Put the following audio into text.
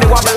Everybody want